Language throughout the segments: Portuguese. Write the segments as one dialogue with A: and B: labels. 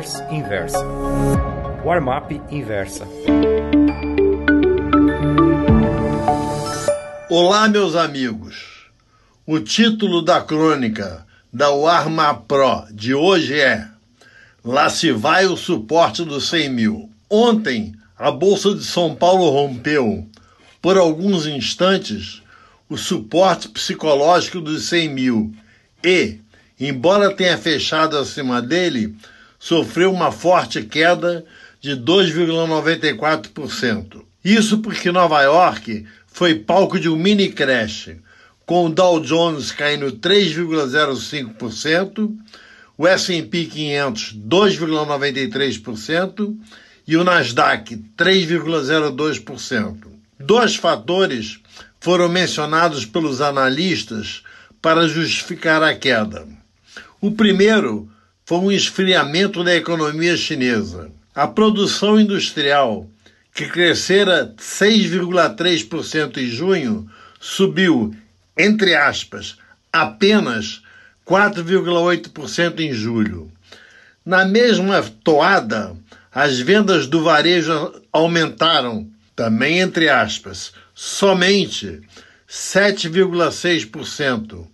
A: Reverse Inversa. Inversa.
B: Olá, meus amigos. O título da crônica da Warma Pro de hoje é Lá se vai o suporte dos 100 mil. Ontem, a Bolsa de São Paulo rompeu, por alguns instantes, o suporte psicológico dos 100 mil e, embora tenha fechado acima dele, sofreu uma forte queda de 2,94%. Isso porque Nova York foi palco de um mini crash, com o Dow Jones caindo 3,05%, o S&P 500 2,93% e o Nasdaq 3,02%. Dois fatores foram mencionados pelos analistas para justificar a queda. O primeiro foi um esfriamento da economia chinesa. A produção industrial, que crescera 6,3% em junho, subiu, entre aspas, apenas 4,8% em julho. Na mesma toada, as vendas do varejo aumentaram, também entre aspas, somente 7,6%,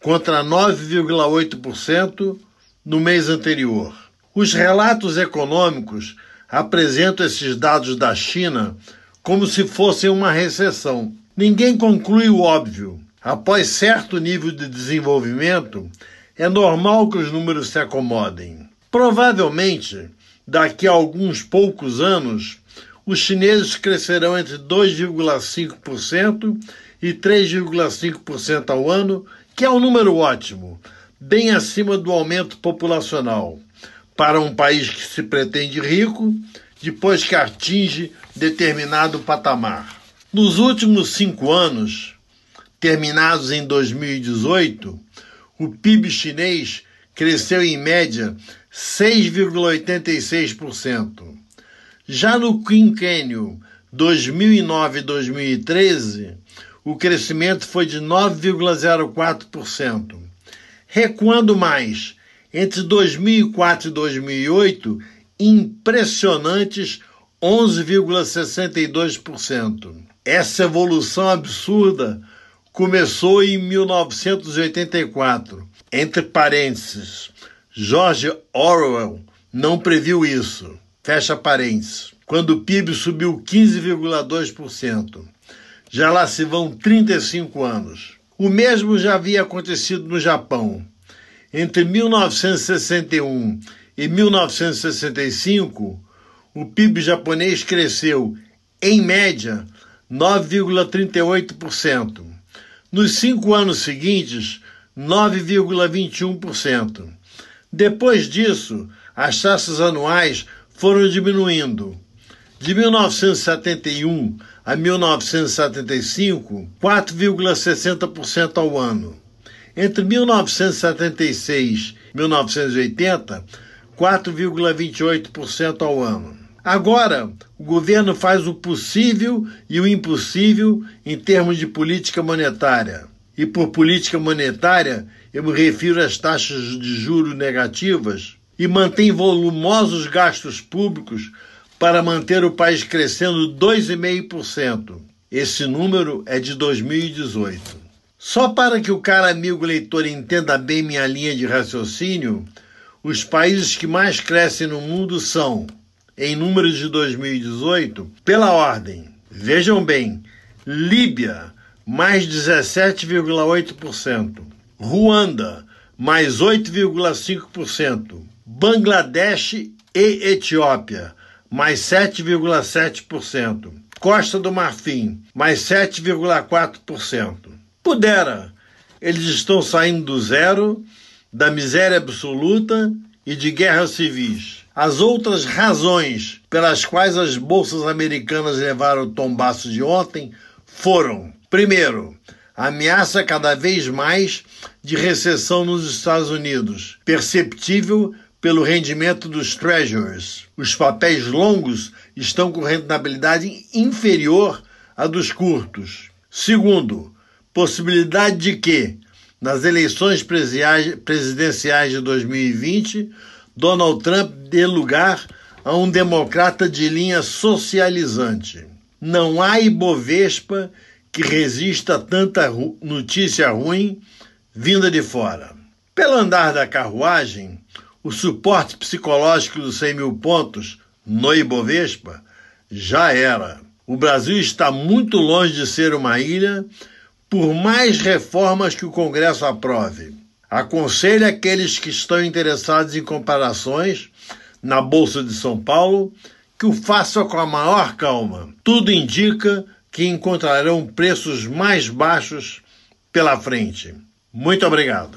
B: contra 9,8% no mês anterior. Os relatos econômicos apresentam esses dados da China como se fossem uma recessão. Ninguém conclui o óbvio. Após certo nível de desenvolvimento, é normal que os números se acomodem. Provavelmente, daqui a alguns poucos anos, os chineses crescerão entre 2,5% e 3,5% ao ano, que é um número ótimo, bem acima do aumento populacional, para um país que se pretende rico depois que atinge determinado patamar. Nos últimos cinco anos, terminados em 2018, o PIB chinês cresceu em média 6,86%. Já no quinquênio 2009-2013, o crescimento foi de 9,04%. Recuando mais, entre 2004 e 2008, impressionantes 11,62%. Essa evolução absurda começou em 1984. Entre parênteses, George Orwell não previu isso. Fecha parênteses. Quando o PIB subiu 15,2%. Já lá se vão 35 anos. O mesmo já havia acontecido no Japão. Entre 1961 e 1965, o PIB japonês cresceu, em média, 9,38%. Nos cinco anos seguintes, 9,21%. Depois disso, as taxas anuais foram diminuindo. De 1971 a 1975, 4,60% ao ano. Entre 1976 e 1980, 4,28% ao ano. Agora, o governo faz o possível e o impossível em termos de política monetária. E por política monetária, eu me refiro às taxas de juros negativas e mantém volumosos gastos públicos para manter o país crescendo 2,5%. Esse número é de 2018. Só para que o cara amigo leitor entenda bem minha linha de raciocínio, os países que mais crescem no mundo são, em números de 2018, pela ordem. Vejam bem: Líbia, mais 17,8%. Ruanda, mais 8,5%. Bangladesh e Etiópia, mais 7,7%. Costa do Marfim, mais 7,4%. Pudera, eles estão saindo do zero, da miséria absoluta e de guerras civis. As outras razões pelas quais as bolsas americanas levaram o tombaço de ontem foram, primeiro, a ameaça cada vez mais de recessão nos Estados Unidos, perceptível pelo rendimento dos treasuries. Os papéis longos estão com rentabilidade inferior à dos curtos. Segundo, possibilidade de que, nas eleições presidenciais de 2020, Donald Trump dê lugar a um democrata de linha socializante. Não há Ibovespa que resista a tanta notícia ruim vinda de fora. Pelo andar da carruagem, o suporte psicológico dos 100 mil pontos no Ibovespa já era. O Brasil está muito longe de ser uma ilha, por mais reformas que o Congresso aprove. Aconselho aqueles que estão interessados em comparações na Bolsa de São Paulo que o façam com a maior calma. Tudo indica que encontrarão preços mais baixos pela frente. Muito obrigado.